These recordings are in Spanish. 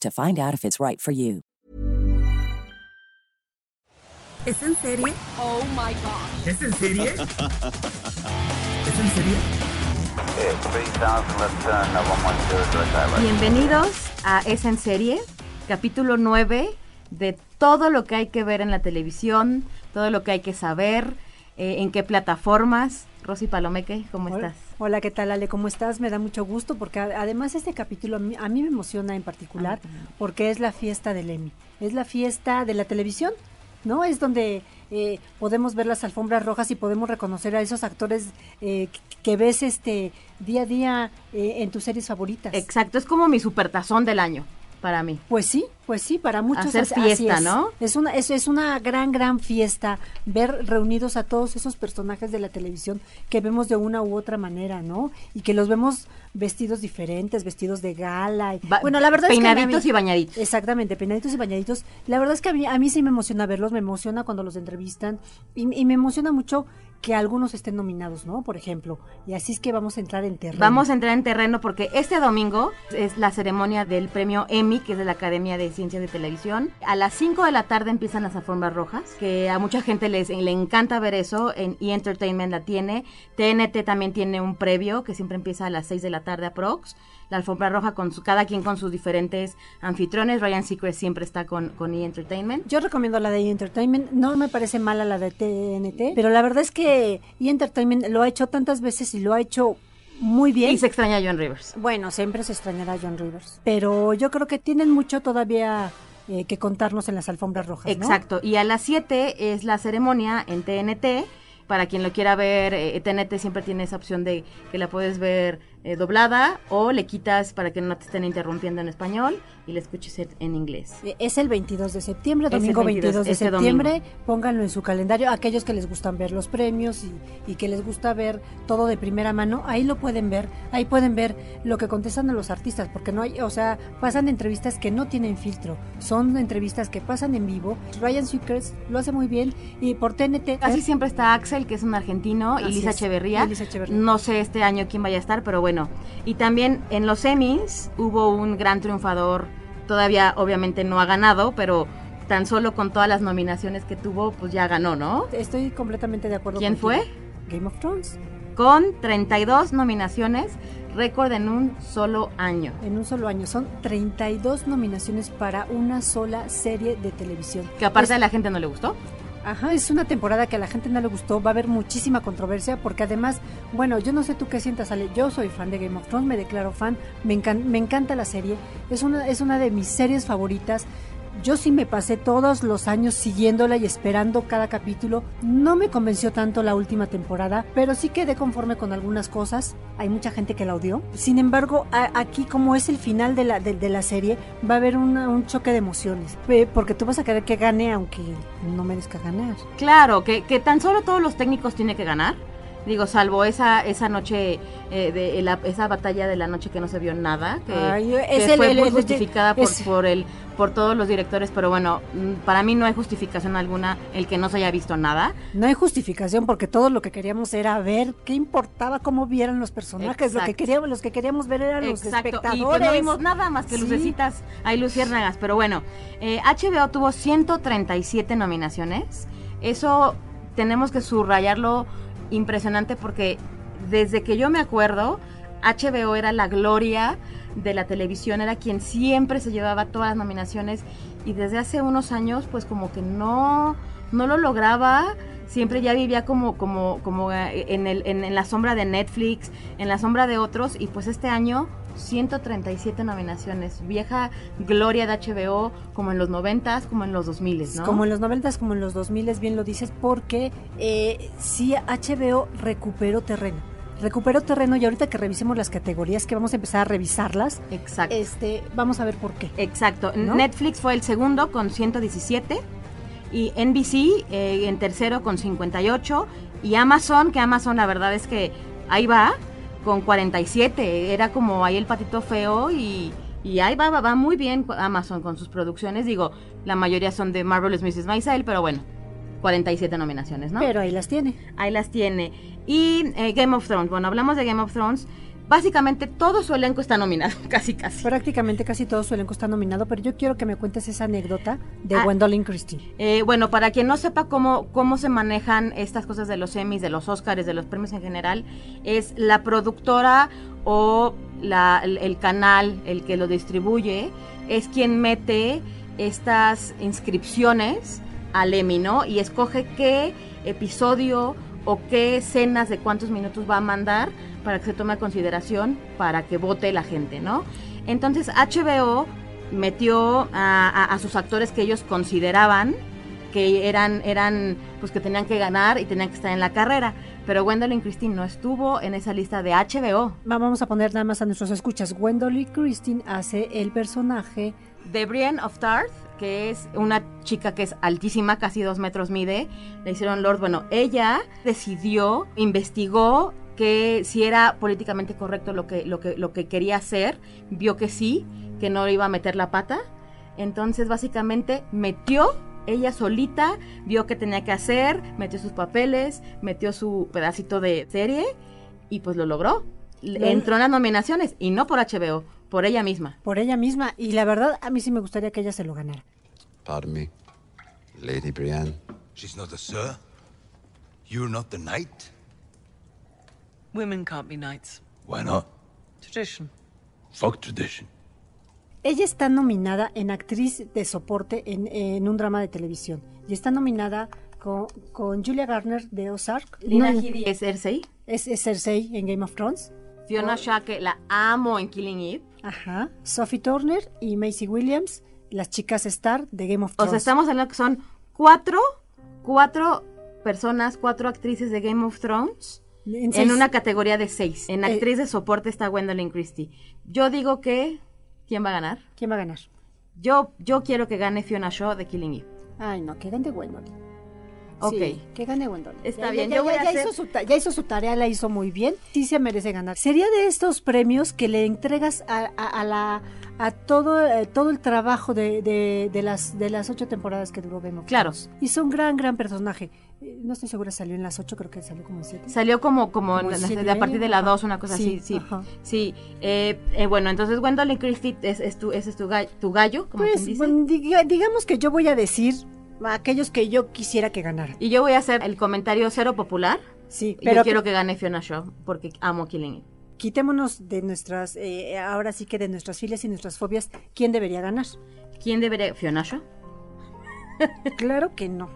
to find out if it's right for you. ¿Es en serie? Oh my god. ¿Es en serie? ¿Es en serie? Bienvenidos a Es en serie, capítulo 9 de todo lo que hay que ver en la televisión, todo lo que hay que saber, eh, en qué plataformas. Rosy Palomeque, ¿cómo Hola. estás? Hola, ¿qué tal Ale? ¿Cómo estás? Me da mucho gusto porque además este capítulo a mí, a mí me emociona en particular porque es la fiesta del Emmy, es la fiesta de la televisión, ¿no? Es donde eh, podemos ver las alfombras rojas y podemos reconocer a esos actores eh, que, que ves este día a día eh, en tus series favoritas. Exacto, es como mi supertazón del año para mí. Pues sí, pues sí, para muchos Hacer así- así fiesta, es. ¿no? Es una, es, es una gran, gran fiesta ver reunidos a todos esos personajes de la televisión que vemos de una u otra manera, ¿no? Y que los vemos vestidos diferentes, vestidos de gala. y- Ba- bueno, la verdad es que mí- peinaditos y bañaditos. Exactamente, peinaditos y bañaditos. La verdad es que a mí, a mí sí me emociona verlos, me emociona cuando los entrevistan y, y me emociona mucho que algunos estén nominados, ¿no? Por ejemplo. Y así es que vamos a entrar en terreno. Vamos a entrar en terreno porque este domingo es la ceremonia del premio Emmy, que es de la Academia de Ciencias de Televisión. A las 5 de la tarde empiezan las alfombras rojas, que a mucha gente les, le encanta ver eso. En E! Entertainment la tiene. TNT también tiene un previo que siempre empieza a las 6 de la tarde aprox. La alfombra roja con su, cada quien con sus diferentes anfitriones. Ryan Seacrest siempre está con, con E! Entertainment. Yo recomiendo la de E! Entertainment. No me parece mala la de TNT, pero la verdad es que E! Entertainment lo ha hecho tantas veces y lo ha hecho muy bien. Y se extraña a John Rivers. Bueno, siempre se extrañará a John Rivers. Pero yo creo que tienen mucho todavía eh, que contarnos en las alfombras rojas. ¿no? Exacto. Y a las 7 es la ceremonia en TNT. Para quien lo quiera ver, eh, TNT siempre tiene esa opción de que la puedes ver eh, doblada o le quitas para que no te estén interrumpiendo en español y la escuches en- inglés. Eh, Es el 22 de septiembre, domingo 22, 22, de este septiembre. Pónganlo en su calendario. Aquellos que les gustan ver los premios y, y que les gusta ver todo de primera mano, ahí lo pueden ver. Ahí pueden ver lo que contestan a los artistas, porque no hay, o sea, pasan entrevistas que no tienen filtro. Son entrevistas que pasan en vivo. Ryan Seacrest lo hace muy bien y por TNT. Casi siempre está Axel, que es un argentino, y Así Lisa es, Echeverría. y Lisa Echeverría. No sé este año quién vaya a estar, pero bueno. Y también en los Emmys hubo un gran triunfador. Todavía, obviamente, no ha ganado, pero tan solo con todas las nominaciones que tuvo, pues ya ganó, ¿no? Estoy completamente de acuerdo. ¿Quién fue? Game of Thrones. Con 32 nominaciones, récord en un solo año. En un solo año. Son 32 nominaciones para una sola serie de televisión. Que aparte Es- a la gente no le gustó. Ajá, es una temporada que a la gente no le gustó, va a haber muchísima controversia porque además, bueno, yo no sé tú qué sientas, Ale, yo soy fan de Game of Thrones, me declaro fan, me, me encanta la serie, es una, es una de mis series favoritas. Yo sí me pasé todos los años siguiéndola y esperando cada capítulo. No me convenció tanto la última temporada, pero sí quedé conforme con algunas cosas. Hay mucha gente que la odió. Sin embargo, aquí como es el final de la, de, la serie, va a haber un choque de emociones. Porque tú vas a querer que gane aunque no merezca ganar. Claro, que, que tan solo todos los técnicos tienen que ganar. Digo, salvo esa esa noche, eh, de la- esa batalla de la noche que no se vio nada, que, Ay, que el- fue el- muy el- justificada por, es- por, el, por todos los directores, pero bueno, mm, para mí no hay justificación alguna el que no se haya visto nada. No hay justificación porque todo lo que queríamos era ver qué importaba cómo vieran los personajes. Lo que queríamos, los que queríamos ver eran los y espectadores. pues no vimos nada más que Sí. lucecitas, hay luciérnagas, pero bueno, eh, HBO tuvo 137 nominaciones, eso tenemos que subrayarlo impresionante porque desde que yo me acuerdo, HBO era la gloria de la televisión, era quien siempre se llevaba todas las nominaciones y desde hace unos años pues como que no, no lo lograba. Siempre ya vivía como, como, como eh, en, el, en, en la sombra de Netflix, en la sombra de otros y pues este año 137 nominaciones. Vieja gloria de HBO, como en los 90s, como en los 2000s, ¿no? Como en los 90s, como en los 2000s, bien lo dices, porque eh, sí HBO recuperó terreno. Recuperó terreno y ahorita que revisemos las categorías, que vamos a empezar a revisarlas, Exacto. este, vamos a ver por qué. Exacto. ¿No? Netflix fue el segundo con 117 y NBC eh, en tercero con 58 y Amazon, que Amazon la verdad es que ahí va con 47. Era como ahí el patito feo y, y ahí va, va, va muy bien Amazon con sus producciones. Digo, la mayoría son de Marvelous Mrs. Maisel, pero bueno, 47 nominaciones, ¿no? Pero ahí las tiene. Ahí las tiene. Y eh, Game of Thrones. Bueno, hablamos de Game of Thrones. Básicamente todo su elenco está nominado, casi casi. Prácticamente casi todo su elenco está nominado, pero yo quiero que me cuentes esa anécdota de Ah. Gwendolyn Christie. Eh, bueno, para quien no sepa cómo, cómo se manejan estas cosas de los Emmys, de los Oscars, de los premios en general, es la productora o la- el, el canal, el que lo distribuye, es quien mete estas inscripciones al Emmy, ¿no? Y escoge qué episodio o qué escenas de cuántos minutos va a mandar para que se tome a consideración para que vote la gente, ¿no? Entonces HBO metió a, a- a sus actores que ellos consideraban que eran, eran, pues que tenían que ganar y tenían que estar en la carrera. Pero Gwendolyn Christie no estuvo en esa lista de HBO. Va- Vamos a poner nada más a nuestros escuchas. Gwendolyn Christie hace el personaje De Brienne of Tarth, que es una chica que es altísima, casi dos metros mide, le hicieron Lord. Bueno, ella decidió, investigó que si era políticamente correcto lo que, lo que, lo que quería hacer, vio que sí, que no iba a meter la pata. Entonces, básicamente, metió ella solita, vio que tenía que hacer, metió sus papeles, metió su pedacito de serie y pues lo logró. Lo- Entró en las nominaciones y no por HBO, por ella misma. por ella misma y la verdad a mí sí me gustaría que ella se lo ganara. Pardon me, Lady Brienne. She's not a sir. You're not the knight. Women can't be knights. Why not? Tradition. Fuck tradition. Ella está nominada en actriz de soporte en, en un drama de televisión y está nominada con, con Julia Garner de Ozark. Lina No, Headey es Cersei. es, es Cersei en Game of Thrones. Fiona Shaw, que la amo en Killing Eve. Ajá. Sophie Turner y Macy Williams, las chicas Star de Game of O Thrones. sea, estamos hablando que son cuatro, cuatro personas, cuatro actrices de Game of Thrones en, una categoría de seis. En Eh, actriz de soporte está Gwendolyn Christie. Yo digo que... ¿Quién va a ganar? ¿Quién va a ganar? Yo, yo quiero que gane Fiona Shaw de Killing Eve. Ay, no, que gane Gwendolyn. Ok. Sí, que gane Gwendolyn. Está Ya- bien, ya, yo voy ya- a ya hacer- hizo su, ya hizo su tarea, la hizo muy bien. Sí se merece ganar. Sería de estos premios que le entregas a, a- a la a todo eh, todo el trabajo de, de- de las de las ocho temporadas que duró Game of Claro. Hizo un gran gran personaje. Eh, No estoy segura salió en las ocho, creo que salió como en siete. Salió como, como, Como en siete de a partir de la. 2, una cosa Sí, así. Sí, ajá. sí. Eh, eh, bueno, entonces Gwendolyn Christie es, es tu, ese es tu gallo, tu gallo como Pues quien dice. bueno, diga- digamos que yo voy a decir aquellos que yo quisiera que ganaran. Y yo voy a hacer el comentario cero popular. Sí, Pero pero quiero que gane Fiona Shaw porque amo Killing Eve. quitémonos de nuestras eh, ahora sí que de nuestras filas y nuestras fobias, ¿quién debería ganar? ¿Quién debería? Fiona Shaw. Claro que no.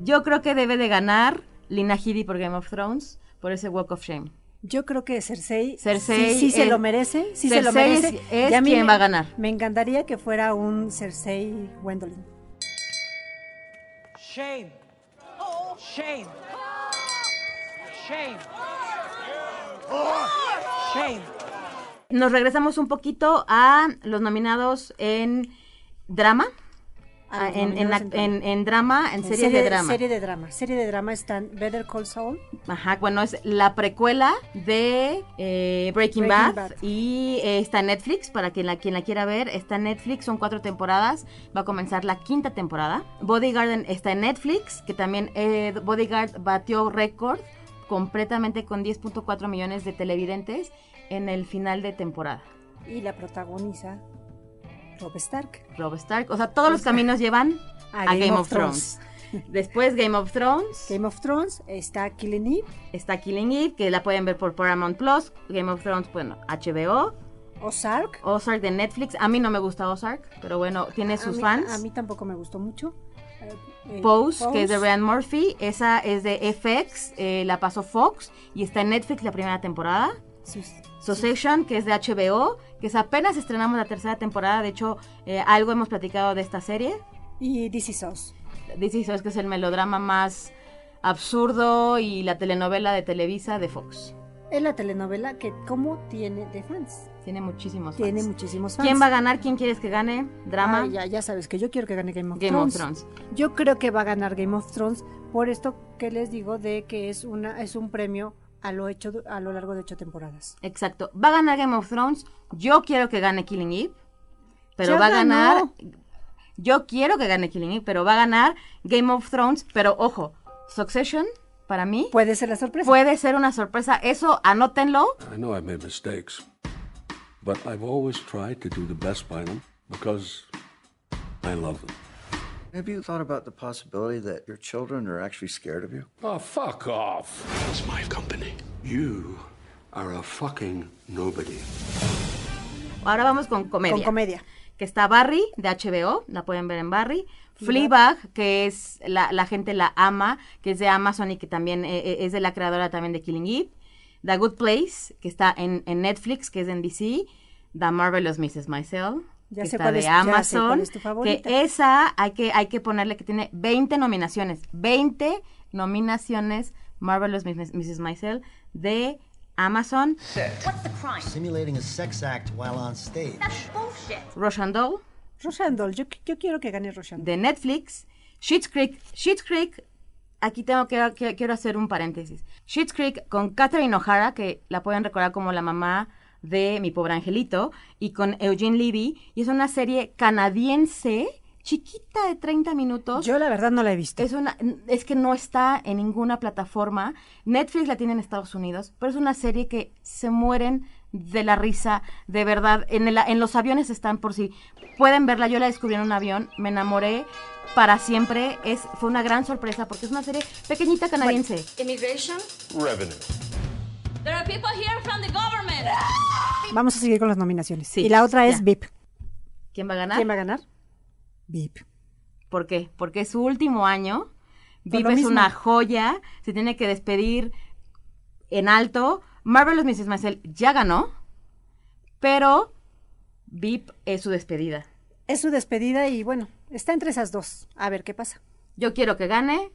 Yo creo que debe de ganar Lina Headey por Game of Thrones por ese Walk of Shame. Yo creo que Cersei, Cersei sí, sí se lo merece, sí se lo merece. es- es quien me- va a ganar. Me encantaría que fuera un Cersei Gwendolyn. Shame. Shame. Shame. Shame. Nos regresamos un poquito a los nominados en drama. Ah, los en, en, en drama, en serie, de drama. Serie de drama. Serie de drama están Better Call Saul, Ajá, bueno, es la precuela de eh, Breaking, Breaking Bad, Bad. y eh, está en Netflix, para quien la, quien la quiera ver, está en Netflix, son cuatro temporadas, va a comenzar la quinta temporada. Bodyguard está en Netflix, que también eh, Bodyguard batió récord completamente con 10.4 millones de televidentes en el final de temporada. y la protagoniza Rob Stark. Rob Stark, o sea, todos los caminos llevan a, Game, of Thrones. Después Game of Thrones, Game of Thrones está Killing Eve, está Killing Eve, que la pueden ver por Paramount Plus, Game of Thrones, bueno, HBO, Ozark. Ozark de Netflix. A mí no me gusta Ozark, pero bueno, tiene A sus mí- fans. A mí tampoco me gustó mucho. Eh, Pose, que es de. Ryan Murphy. Esa es de FX, eh, la pasó Fox y está en Netflix la primera temporada. Sí. Succession, que es de HBO, que es apenas estrenamos la tercera temporada. De hecho, eh, algo hemos platicado de esta serie. Y This Is Us. Dice Is Us, que es el melodrama más absurdo y la telenovela de Televisa de Fox. Es la telenovela que como tiene de fans. Tiene muchísimos Tiene fans. muchísimos fans. ¿Quién va a ganar? ¿Quién quieres que gane? ¿Drama? Ya, ya sabes que yo quiero que gane Game of Game of Thrones. Thrones. Yo creo que va a ganar Game of Thrones por esto que les digo de que es una es un premio a lo hecho a lo largo de ocho temporadas. Exacto. Va a ganar Game of Thrones. Yo quiero que gane Killing Eve. Pero Ya va a ganar. Yo quiero que gane Killing Eve, pero va a ganar Game of Thrones. Pero ojo, Succession, para mí, Puede ser la sorpresa. puede ser una sorpresa. Eso, anótenlo. I know I've made mistakes, but I've always tried to do the best by them because I love them. Have you thought about the possibility that your children are actually scared of you? Oh, fuck off. It's my company. You are a fucking nobody. Ahora vamos con comedia. Con comedia. Que está Barry, de HBO, la pueden ver en Barry. Fleabag, que es la, la gente la ama, que es de Amazon y que también eh, eh, es de la creadora también de Killing Eve. The Good Place, que está en, en Netflix, que es de NBC. The Marvelous Mrs. Maisel, Ya que sé está cuál de es- sé cuál Amazon. es tu favorita. Que esa hay que, hay que ponerle que tiene 20 nominaciones. 20 nominaciones Marvelous Mrs. Mrs. Maisel de Amazon. Simulating a sex act while on stage. Russian Doll. Roshandol, yo, yo quiero que gane Roshandol. de Netflix, Schitt's Creek, Schitt's Creek, aquí tengo que, que- quiero hacer un paréntesis. Schitt's Creek con Catherine O'Hara, que la pueden recordar como la mamá de Mi Pobre Angelito, y con Eugene Levy, y es una serie canadiense, chiquita de 30 minutos. Yo la verdad no la he visto. Es una, es que no está en ninguna plataforma. Netflix la tiene en Estados Unidos, pero es una serie que se mueren de la risa, de verdad. En, el- en los aviones están por si pueden verla. Yo la descubrí en un avión, me enamoré para siempre. Es, fue una gran sorpresa porque es una serie pequeñita canadiense. Immigration? Revenue. There are people here from the government. Vamos a seguir con las nominaciones. Sí, y la otra es ya. VIP. ¿Quién va a ganar? ¿Quién va a ganar? VIP. ¿Por qué? Porque es su último año. VIP es mismo. una joya. Se tiene que despedir en alto. Marvelous Mrs. Maisel ya ganó. Pero VIP es su despedida. Es su despedida y bueno, está entre esas dos. A ver qué pasa. Yo quiero que gane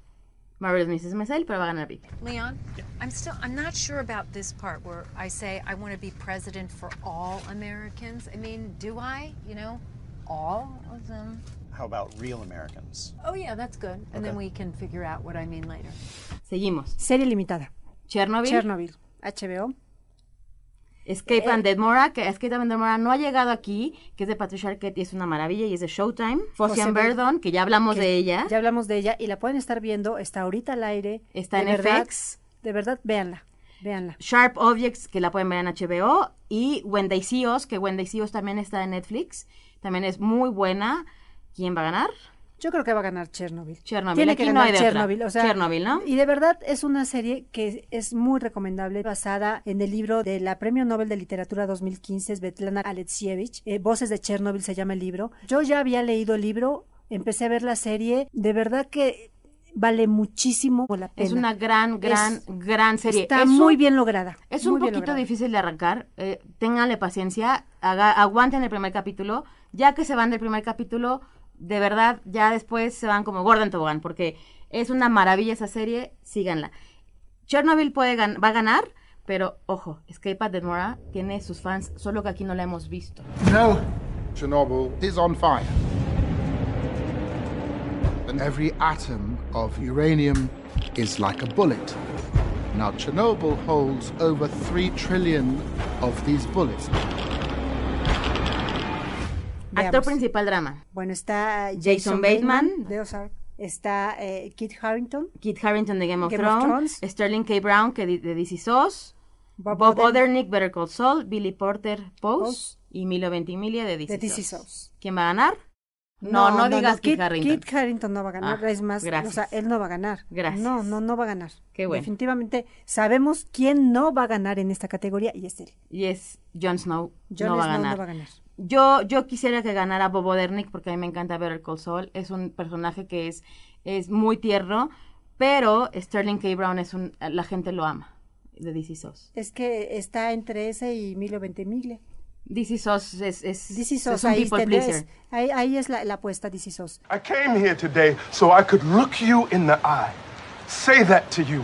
Marvelous Mrs. Maisel, pero va a ganar VIP. Leon, I'm still I'm not sure about this part where I say I want to be president for all Americans. I mean, do I? You know, all of them? How about real Americans? Oh yeah, that's good. And then we can figure out what I mean later. Seguimos. Serie limitada. Chernobyl. Chernobyl. HBO. Escape Eh, and Demora, que Escape and Demora no ha llegado aquí, que es de Patricia Arquette y es una maravilla y es de Showtime. Ver- Verdon, que ya hablamos que de ella. Ya hablamos de ella y la pueden estar viendo. Está ahorita al aire. Está De en verdad, FX. De verdad, véanla. Véanla. Sharp Objects, que la pueden ver en HBO, y When They See Us, que When They See Us también está en Netflix, también es muy buena. ¿Quién va a ganar? Yo creo que va a ganar Chernobyl. Chernobyl, Tiene aquí que no ganar hay otra. Chernobyl. O sea, Chernobyl, ¿no? Y de verdad es una serie que es muy recomendable, basada en el libro de la Premio Nobel de Literatura 2015, Svetlana Alexievich. Eh, Voces de Chernobyl se llama el libro. Yo ya había leído el libro, empecé a ver la serie. De verdad que vale muchísimo la pena. Es una gran, gran, Es- gran serie. Está Es muy un- bien lograda. Es un poquito difícil de arrancar. Eh, ténganle paciencia. haga- aguanten el primer capítulo. Ya que se van del primer capítulo, de verdad, ya después se van como Gordon Tobogán. Porque es una maravilla esa serie. Síganla. Chernobyl puede va a ganar. Pero ojo, Escape at Demora tiene sus fans, solo que aquí no la hemos visto. No, Chernobyl is on fire. And every atom of uranium is like a bullet. Now, Chernobyl holds over 3 trillion of these bullets. Actor principal drama. Bueno, está Jason Bateman. de Ozark. Está eh, Kit Harrington. Kit Harrington de Game of, Game of Thrones. Sterling K. Brown que de DC SOS, Bob Bob, Odernick, Better Call Saul, Billy Porter, Pose, Pose. y Milo Ventimiglia de De. SOS. ¿Quién va a ganar? No, no, digas Kit Kit Harington. Kit Harington no va a ganar, Ah, es más, gracias. o sea, él no va a ganar. Gracias. No, no, no va a ganar. Qué bueno. Definitivamente sabemos quién no va a ganar en esta categoría y es él. Y es Jon Snow. Jon no va a Snow ganar. no va a ganar. Yo, yo quisiera que ganara Bobo Dernick porque a mí me encanta ver el Cold Soul. Es un personaje que es, es muy tierno, pero Sterling K. Brown es un, la gente lo ama de DC SOS. Es que está entre ese y Milo Ventimiglia. DC SOS es, es, DC es Sos, un ahí, people pleaser. ahí, ahí es la, la apuesta, DC Sos. I came here today so I could look you in the eye, say that to you,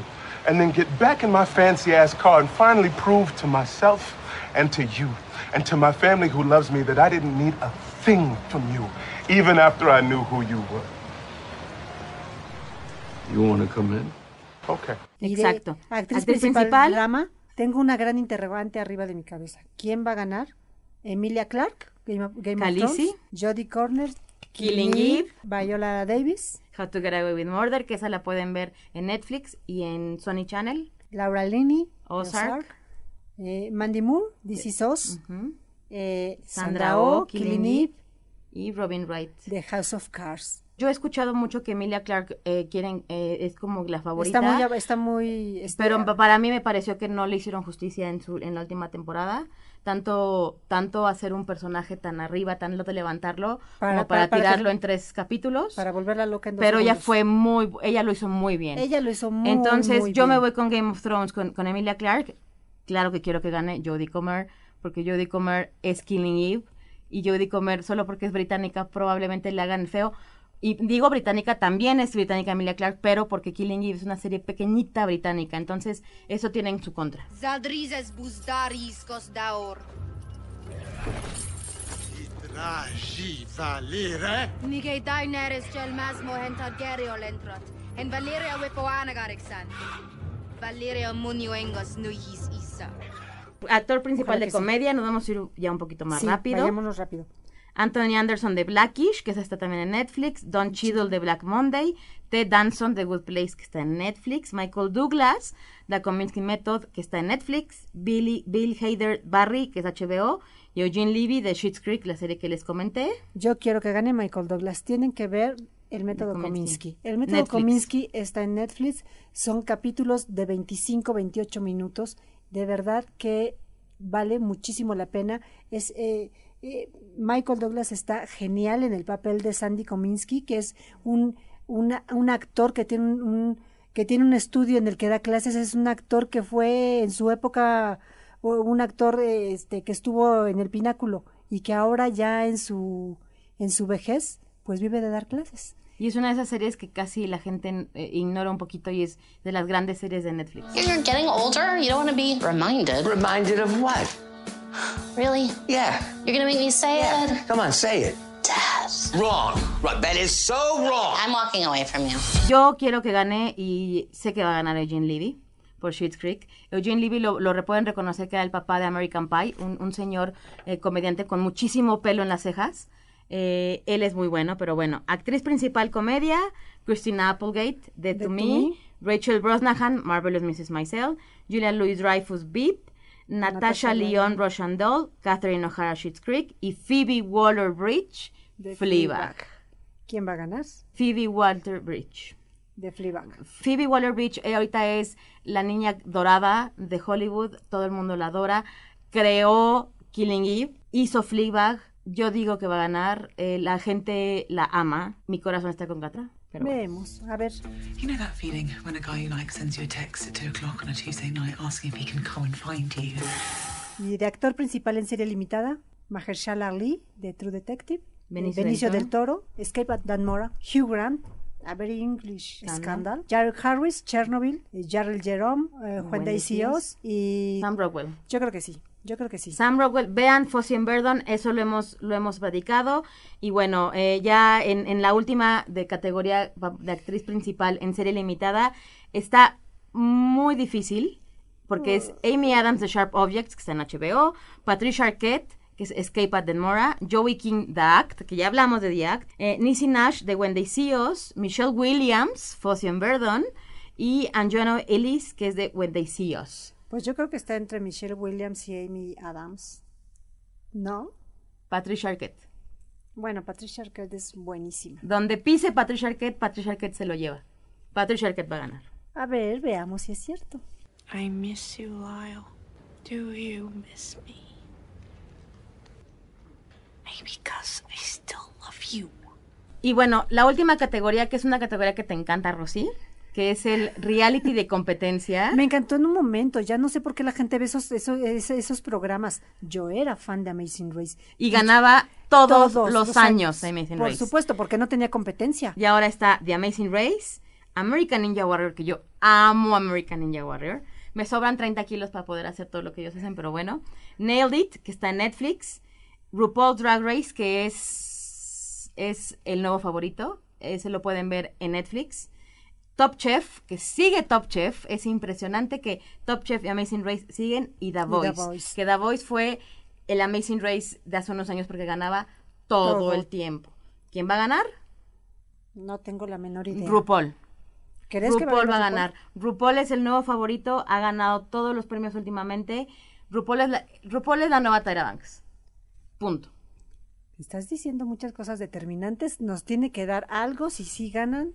and then get back in my fancy ass car and finally prove to myself and to you and to my family who loves me that I didn't need a thing from you, even after I knew who you were. You want to come in? Okay. Exacto. Actriz, Actriz principal, principal. drama. Tengo una gran interrogante arriba de mi cabeza. ¿Quién va a ganar? Emilia Clarke, Game of, Game of Khaleesi. Thrones. Jodie Corner. Killing Eve. Viola Davis. How to Get Away with Murder, que esa la pueden ver en Netflix y en Sony Channel. Laura Linney. Ozark. Eh, Mandy Moore, DC SOS. Ujú. eh, Sandra Oh, Oh, Killing Eve. y Robin Wright. The House of Cards. Yo he escuchado mucho que Emilia Clark quieren es como la favorita. Está muy... Está muy este, Pero pa- para mí me pareció que no le hicieron justicia en su en la última temporada. Tanto tanto hacer un personaje tan arriba, tan lote levantarlo, Para- como para, para- para que- tirarlo en tres capítulos. para volverla loca en dos pero ella fue muy, ella lo hizo muy bien. Ella lo hizo muy, Entonces muy yo me bien. voy con Game of Thrones con, con Emilia Clark. Claro que quiero que gane Jodie Comer, porque Jodie Comer es Killing Eve y Jodie Comer solo porque es británica probablemente le hagan feo. Y digo británica, también es británica Emilia Clark, pero porque Killing Eve es una serie pequeñita británica, entonces eso tiene en su contra. Valeria munioengos nuhis isa. Actor principal Ojalá de sí. comedia, nos vamos a ir ya un poquito más Sí, rápido. vayámonos rápido. Anthony Anderson de Blackish, que esa está también en Netflix. Don Cheadle de Black Monday. Ted Danson de Good Place, que está en Netflix. Michael Douglas, The Kominsky Method, que está en Netflix. Billy, Bill Hader Barry, que es HBO. Y Eugene Levy de Schitt's Creek, la serie que les comenté. Yo quiero que gane Michael Douglas. Tienen que ver el método Kominsky. Kominsky. El método Netflix. Kominsky está en Netflix. Son capítulos de 25, 28 minutos. De verdad que vale muchísimo la pena. Es eh, eh, Michael Douglas está genial en el papel de Sandy Kominsky, que es un, una- un actor que tiene un, un- que tiene un estudio en el que da clases. Es un actor que fue en su época un actor este que estuvo en el pináculo y que ahora ya en su en su vejez pues vive de dar clases. Y es una de esas series que casi la gente eh, ignora un poquito y es de las grandes series de Netflix. You're getting older. You don't want to be reminded. Reminded of what? Really? Yeah. You're gonna make me say it? Come on, say it. Dad. Wrong. Right, that is so wrong. I'm walking away from you. Yo quiero que gane y sé que va a ganar Eugene Levy por Schitt's Creek. Eugene Levy lo, lo pueden reconocer que era el papá de American Pie, un, un señor eh, comediante con muchísimo pelo en las cejas. Eh, él es muy bueno, pero bueno. Actriz principal comedia, Christina Applegate, de To, Me, Me. Rachel Brosnahan, Marvelous Mrs. Maisel, Julia Louis-Dreyfus, Beep, Natasha. Russian Doll, Catherine O'Hara, Schitt's Creek y Phoebe Waller-Bridge, De Fleabag. ¿Quién va a ganar? Phoebe Waller-Bridge. De Fleabag. Phoebe Waller-Bridge eh, ahorita es la niña dorada de Hollywood, todo el mundo la adora. Creó Killing Eve, hizo Fleabag. Yo digo que va a ganar, eh, la gente la ama. Mi corazón está con Catra. Pero bueno. Vemos, a ver. You know that feeling when a guy you like sends you a text at 2 o'clock on a Tuesday night asking if he can come and find you? Y de actor principal en serie limitada, Mahershala Ali de True Detective, Benicio eh, Benicio del del Toro, Escape at Danmora, Hugh Grant, A Very English Scandal. Scandal, Jared Harris, Chernobyl, eh, Jarrell Jerome, eh, See Us Us, y Sam Rockwell. yo creo que sí, yo creo que sí. Sam Rockwell, vean Fossey and Verdon, eso lo hemos, lo hemos platicado. Y bueno, eh, ya en, en la última de categoría de actriz principal en serie limitada, está muy difícil, porque es Amy Adams de Sharp Objects, que está en HBO, Patricia Arquette, que es Escape at Denmora, Joey King, The Act, que ya hablamos de The Act, eh, Nisi Nash de When They See Us, Michelle Williams, Fossey and Verdon, y Anjono Ellis, que es de When They See Us. Pues yo creo que está entre Michelle Williams y Amy Adams. ¿No? Patricia Arquette. Bueno, Patricia Arquette es buenísima. Donde pise Patricia Arquette, Patricia Arquette se lo lleva. Patricia Arquette va a ganar. A ver, veamos si es cierto. I miss you, Lyle. Do you miss me? Because I still love you. Y bueno, la última categoría, que es una categoría que te encanta, Rosy, que es el reality de competencia. Me encantó en un momento, ya no sé por qué la gente ve esos, esos, esos programas. Yo era fan de Amazing Race. Y ganaba todos, los, años de Amazing Por Race. supuesto, porque no tenía competencia. Y ahora está The Amazing Race, American Ninja Warrior, que yo amo American Ninja Warrior. Me sobran 30 kilos para poder hacer todo lo que ellos hacen, pero bueno. Nailed It, que está en Netflix. RuPaul's Drag Race, que es, es el nuevo favorito. Ese lo pueden ver en Netflix. Top Chef, que sigue Top Chef. Es impresionante que Top Chef y Amazing Race siguen. Y The The Voice. Que The Voice fue el Amazing Race de hace unos años porque ganaba todo, Todo. el tiempo. ¿Quién va a ganar? No tengo la menor idea. RuPaul. ¿Crees que RuPaul va a RuPaul? ganar. RuPaul es el nuevo favorito, ha ganado todos los premios últimamente. RuPaul es la, RuPaul es la nueva Tyra Banks. Punto. Estás diciendo muchas cosas determinantes. Nos tiene que dar algo si sí ganan.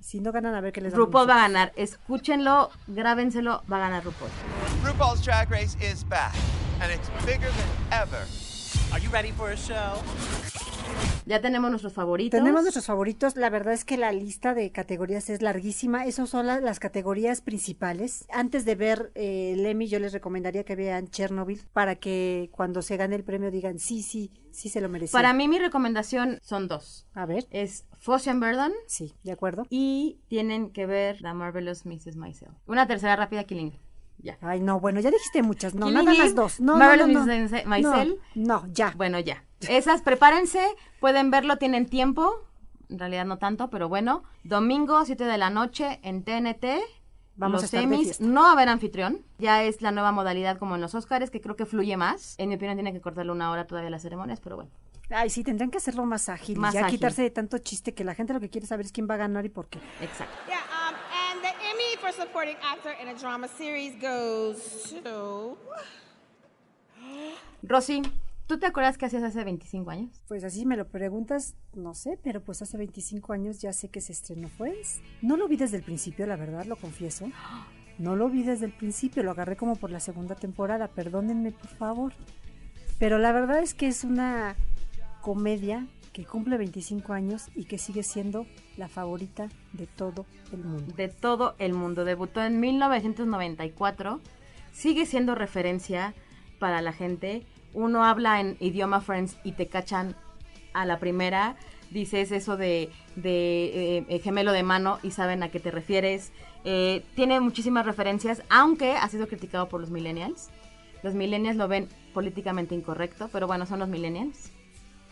Si no ganan, a ver qué les. RuPaul va a ganar. Escúchenlo, grábenselo, va a ganar RuPaul. RuPaul's Drag Race is back, and it's bigger than ever. Are you ready for a show? Ya tenemos nuestros favoritos. Tenemos nuestros favoritos. La verdad es que la lista de categorías es larguísima. Esas son la- las categorías principales. Antes de ver eh, el Emmy, yo les recomendaría que vean Chernobyl para que cuando se gane el premio digan sí, sí, sí se lo merecía. Para mí, mi recomendación son dos. A ver. Es Fosse and Verdon. Sí, de acuerdo. Y tienen que ver The Marvelous Mrs. Maisel. Una tercera rápida, Killing. Ya. Ay, no, bueno, ya dijiste muchas. No, Killing nada más dos. No, no, Marvelous no, no. Mrs. Maisel. No, no, ya. Bueno, ya. Esas, prepárense, pueden verlo, tienen tiempo. En realidad no tanto, pero bueno. Domingo, 7 de la noche, en TNT. Vamos a los Emmys. fiesta. No va a haber anfitrión. Ya es la nueva modalidad como en los Oscars, que creo que fluye más. En mi opinión, tiene que cortarle una hora todavía las ceremonias, pero bueno. Ay, sí, tendrán que hacerlo más ágil. Más ya ágil. quitarse de tanto chiste que la gente lo que quiere saber es quién va a ganar y por qué. Exacto. Yeah, um, and the Emmy for supporting actor in a drama series goes to. Rosy, ¿tú te acuerdas qué hacías hace 25 años? Pues así me lo preguntas, no sé, pero pues hace 25 años ya sé que se estrenó Friends. No lo vi desde el principio, la verdad, lo confieso. No lo vi desde el principio, lo agarré como por la segunda temporada, perdónenme por favor. Pero la verdad es que es una comedia que cumple 25 años y que sigue siendo la favorita de todo el mundo. De todo el mundo. Debutó en 1994. Sigue siendo referencia para la gente. Uno habla en idioma Friends y te cachan a la primera. Dices eso de, de, eh, gemelo de mano y saben a qué te refieres. Eh, tiene muchísimas referencias, aunque ha sido criticado por los millennials. Los millennials lo ven políticamente incorrecto, pero bueno, son los millennials.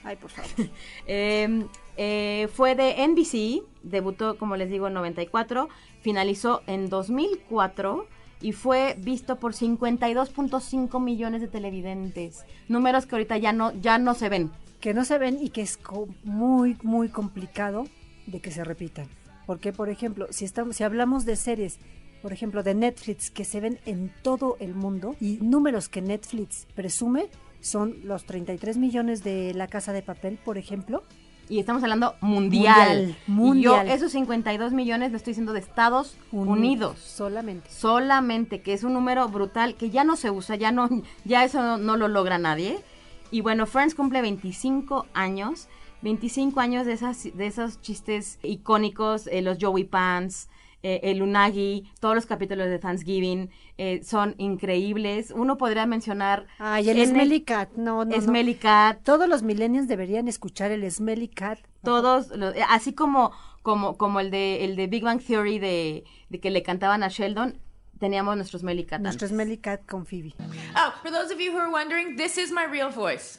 Ay, por favor. Eh, eh, fue de NBC, debutó, como les digo, en 94, finalizó en 2004 y fue visto por 52.5 millones de televidentes. Números que ahorita ya no, ya no se ven. que no se ven y que es muy, muy complicado de que se repitan. Porque, por ejemplo, si, estamos, si hablamos de series, por ejemplo, de Netflix, que se ven en todo el mundo, y números que Netflix presume son los 33 millones de La Casa de Papel, por ejemplo. Y estamos hablando mundial. Mundial, Y yo esos 52 millones lo estoy diciendo de Estados Unidos. Solamente. Solamente, que es un número brutal que ya no se usa, ya no, ya eso no, no lo logra nadie. Y bueno, Friends cumple 25 años. 25 años de, esas, de esos chistes icónicos, eh, los Joey Pants, eh, el Unagi, todos los capítulos de Thanksgiving eh, son increíbles. Uno podría mencionar... Ay, el Smelly Cat, no, no, no. Smelly Cat. Todos los millennials deberían escuchar el Smelly Cat. Todos, los- eh, así como, como, como el de el de Big Bang Theory de, de que le cantaban a Sheldon, teníamos nuestros Smelly Cat Nuestro antes. Smelly Cat con Phoebe. Oh, for those of you who are wondering, this is my real voice.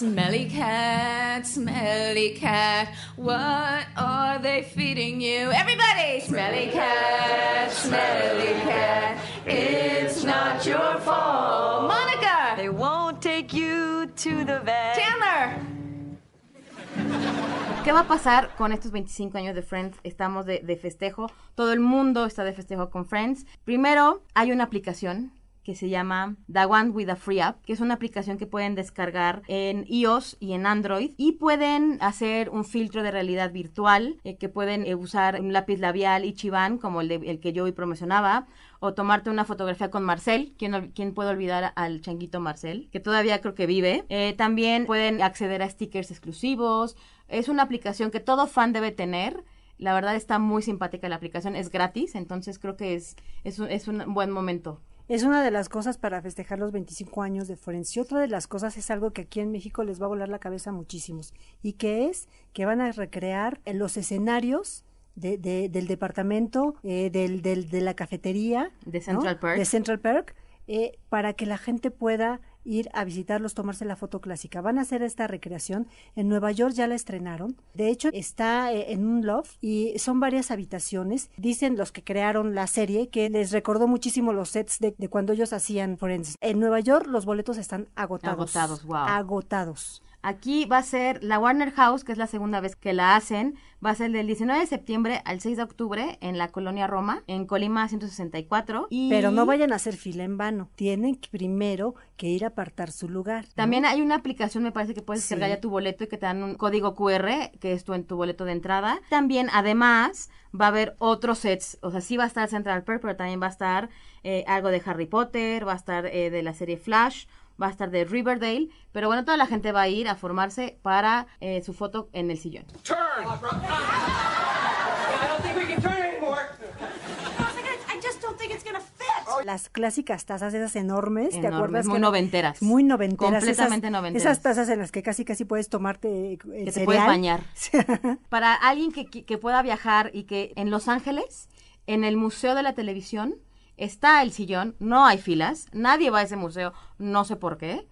Smelly cat, smelly cat, what are they feeding you? Everybody! Smelly cat, smelly cat, it's not your fault. Monica! They won't take you to the vet. Chandler! ¿Qué va a pasar con estos 25 años de Friends? Estamos de, de festejo, todo el mundo está de festejo con Friends. Primero, hay una aplicación que se llama The One with a Free App, que es una aplicación que pueden descargar en iOS y en Android y pueden hacer un filtro de realidad virtual, eh, que pueden eh, usar un lápiz labial Ichiban, como el, de- el que yo hoy promocionaba, o tomarte una fotografía con Marcel, ¿quién, ol- quién puede olvidar al changuito Marcel? Que todavía creo que vive. Eh, también pueden acceder a stickers exclusivos. Es una aplicación que todo fan debe tener. La verdad está muy simpática la aplicación, es gratis, entonces creo que es, es, es un buen momento. Es una de las cosas para festejar los 25 años de Friends. Y otra de las cosas es algo que aquí en México les va a volar la cabeza a muchísimos. Y que es que van a recrear los escenarios de, de- del departamento, eh, del, del- de la cafetería. De Central ¿no? Perk. De Central Perk. eh, para que la gente pueda ir a visitarlos, tomarse la foto clásica. Van a hacer esta recreación. En Nueva York ya la estrenaron. De hecho, está eh, en un loft y son varias habitaciones. Dicen los que crearon la serie que les recordó muchísimo los sets de, de cuando ellos hacían Friends. En Nueva York los boletos están agotados. Agotados, wow. Agotados. Aquí va a ser la Warner House, que es la segunda vez que la hacen, va a ser del 19 de septiembre al 6 de octubre en la colonia Roma, en Colima 164. Y Pero no vayan a hacer fila en vano. Tienen que primero que ir a apartar su lugar. ¿no? También hay una aplicación, me parece que puedes Sí. ya tu boleto y que te dan un código QR, que es tu, en tu boleto de entrada. También, además, va a haber otros sets. O sea, sí va a estar Central Perk, pero también va a estar eh, algo de Harry Potter, va a estar eh, de la serie Flash, va a estar de Riverdale. Pero bueno, toda la gente va a ir a formarse para eh, su foto en el sillón. Turn! Las clásicas tazas esas enormes, ¿te Enormes, acuerdas? muy que- noventeras. Muy noventeras. Completamente esas, noventeras. Esas tazas en las que casi casi puedes tomarte eh, el que te cereal. puedes bañar. Para alguien que- que pueda viajar y que en Los Ángeles, en el Museo de la Televisión, está el sillón, no hay filas, nadie va a ese museo, no sé por qué.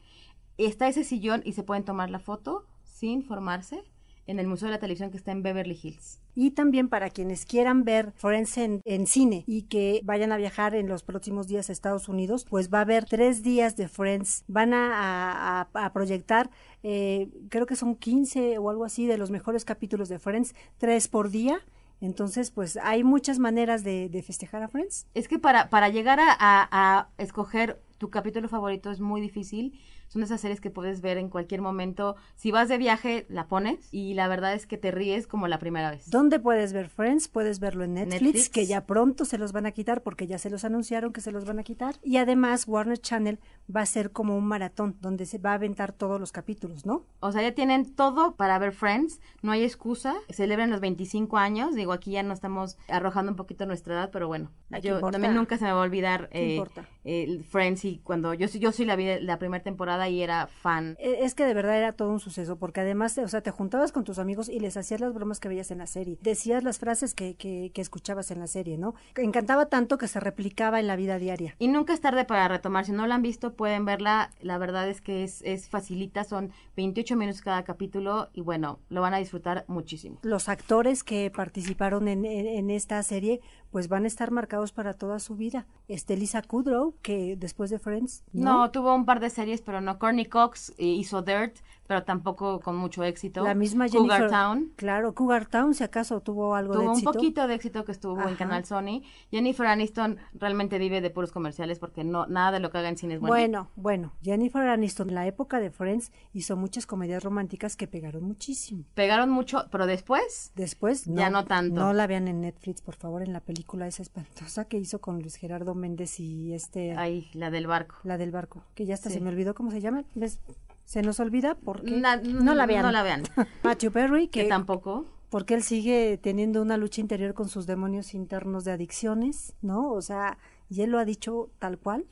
Está ese sillón y se pueden tomar la foto sin formarse en el Museo de la Televisión que está en Beverly Hills. Y también para quienes quieran ver Friends en, cine y que vayan a viajar en los próximos días a Estados Unidos, pues va a haber tres días de Friends. Van a proyectar, eh, creo que son 15 o algo así de los mejores capítulos de Friends, tres por día. Entonces, pues hay muchas maneras de, de festejar a Friends. Es que para, para llegar a, a- a escoger tu capítulo favorito es muy difícil. Son esas series que puedes ver en cualquier momento. Si vas de viaje, la pones y la verdad es que te ríes como la primera vez. ¿Dónde puedes ver Friends? Puedes verlo en Netflix, Netflix. que ya pronto se los van a quitar porque ya se los anunciaron que se los van a quitar. Y además Warner Channel va a ser como un maratón donde se va a aventar todos los capítulos, ¿no? O sea, ya tienen todo para ver Friends, no hay excusa, celebran los 25 años, digo, aquí ya no estamos arrojando un poquito nuestra edad, pero bueno, Ay, ¿qué yo importa? también nunca se me va a olvidar ¿Qué eh, el Friends y cuando yo, sí- yo sí la vi la primera temporada y era fan. Eh, Es que de verdad era todo un suceso, porque además, o sea, te juntabas con tus amigos y les hacías las bromas que veías en la serie, decías las frases que, que, que escuchabas en la serie, ¿no? Encantaba tanto que se replicaba en la vida diaria. Y nunca es tarde para retomar, si no la han visto pueden verla, la verdad es que es, es facilita, son 28 minutos cada capítulo y bueno, lo van a disfrutar muchísimo. Los actores que participaron en, en- en esta serie, pues van a estar marcados para toda su vida. Este Lisa Kudrow, que después de Friends, No, ¿no? tuvo un par de series, pero no. Courtney Cox eh, hizo Dirt, pero tampoco con mucho éxito. La misma Jennifer. Cougar Town. Claro, Cougar Town, si acaso tuvo algo de Tuvo un éxito. poquito de éxito que estuvo en Ajá. Canal Sony. Jennifer Aniston realmente vive de puros comerciales porque no nada de lo que haga en cine es bueno. Bueno, bueno, Jennifer Aniston en la época de Friends hizo muchas comedias románticas que pegaron muchísimo. Pegaron mucho, pero después Después, no, Ya no tanto. No la vean en Netflix, por favor, en la película esa espantosa que hizo con Luis Gerardo Méndez y este... Ay, la del barco. La del barco, que ya hasta Sí. se me olvidó cómo se llama. ¿Ves? Se nos olvida porque no la vean. no la vean. Matthew Perry, que, que tampoco. porque él sigue teniendo una lucha interior con sus demonios internos de adicciones, ¿no? O sea, y él lo ha dicho tal cual,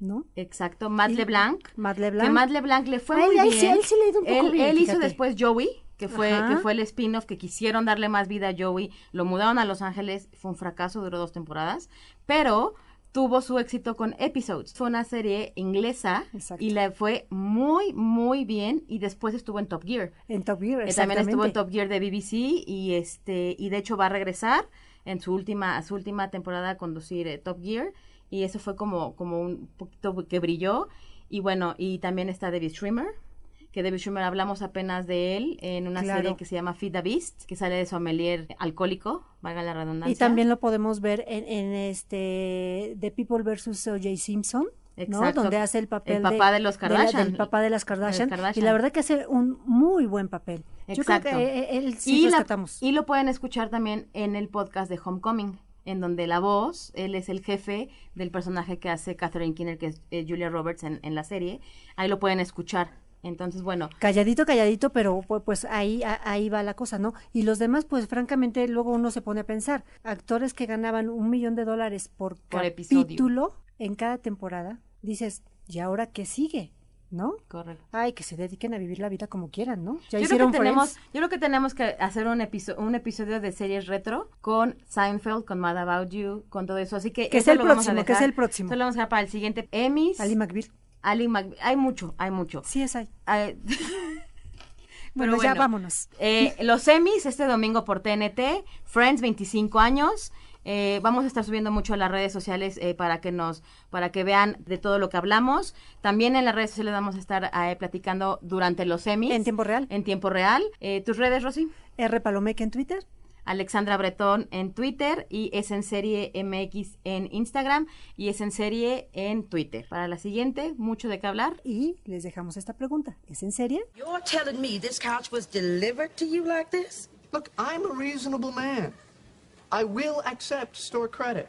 ¿no? Exacto, Matt LeBlanc. Matt LeBlanc. Que Matt LeBlanc le fue él- muy él bien. sí- él sí le ha ido un poco Él- bien, él hizo después Joey, que fue, Ajá. que fue el spin-off que quisieron darle más vida a Joey. Lo mudaron a Los Ángeles, fue un fracaso, duró dos temporadas. Pero tuvo su éxito con Episodes. Fue una serie inglesa y le fue muy, muy bien. Y después estuvo en Top Gear. En Top Gear, Eh, también estuvo en exactamente. Top Gear de BBC y este y de hecho va a regresar en su última a su última temporada a conducir eh, Top Gear y eso fue como como un poquito que brilló y bueno y también está David Schwimmer que David Schwimmer hablamos apenas de él en una Claro. serie que se llama Feed the Beast que sale de sommelier alcohólico valga la redundancia Y también lo podemos ver en, en este The People vs. O.J. Simpson. ¿no? Exacto. Donde hace el papel El papá de los la- Kardashian. del papá de las Kardashian, Kardashian. Y la verdad que hace un muy buen papel. Yo creo Exacto. que eh, él sí y, la- y lo pueden escuchar también en el podcast de Homecoming, en donde la voz, él es el jefe del personaje que hace Catherine Keener, que es eh, Julia Roberts en, en la serie. Ahí lo pueden escuchar. Entonces, bueno, Calladito, calladito, pero pu- pues ahí, ahí va la cosa, ¿no? Y los demás, pues francamente, luego uno se pone a pensar, actores que ganaban un millón de dólares por, Por episodio. en cada temporada, dices, ¿y ahora qué sigue? ¿No? Correcto. Ay, que se dediquen a vivir la vida como quieran, ¿no? Ya yo creo, hicieron que tenemos, yo creo que tenemos que hacer un, episo- un episodio de series retro con Seinfeld, con Mad About You, con todo eso. Así que Que es el lo vamos a próximo, que es el próximo. Eso lo vamos a dejar para el siguiente Emmys. Ali McBeal. Ali McBeal. Hay mucho, hay mucho. Sí es ahí. Ay, Bueno, Pero ya bueno, vámonos. eh, los Emmys este domingo por TNT, Friends 25 años. Eh, vamos a estar subiendo mucho a las redes sociales eh, para que nos, para que vean de todo lo que hablamos. También en las redes sociales vamos a estar eh, platicando durante los Emmys. En tiempo real. En tiempo real. Eh, ¿Tus redes, Rosy? R. Palomeque en Twitter. Alexandra Bretón en Twitter y es en serie MX en Instagram y es en serie en Twitter. Para la siguiente, mucho de qué hablar. Y les dejamos esta pregunta. ¿Es en serie? You're telling me this couch was delivered to you like this? Look, I'm a reasonable man. I will accept store credit.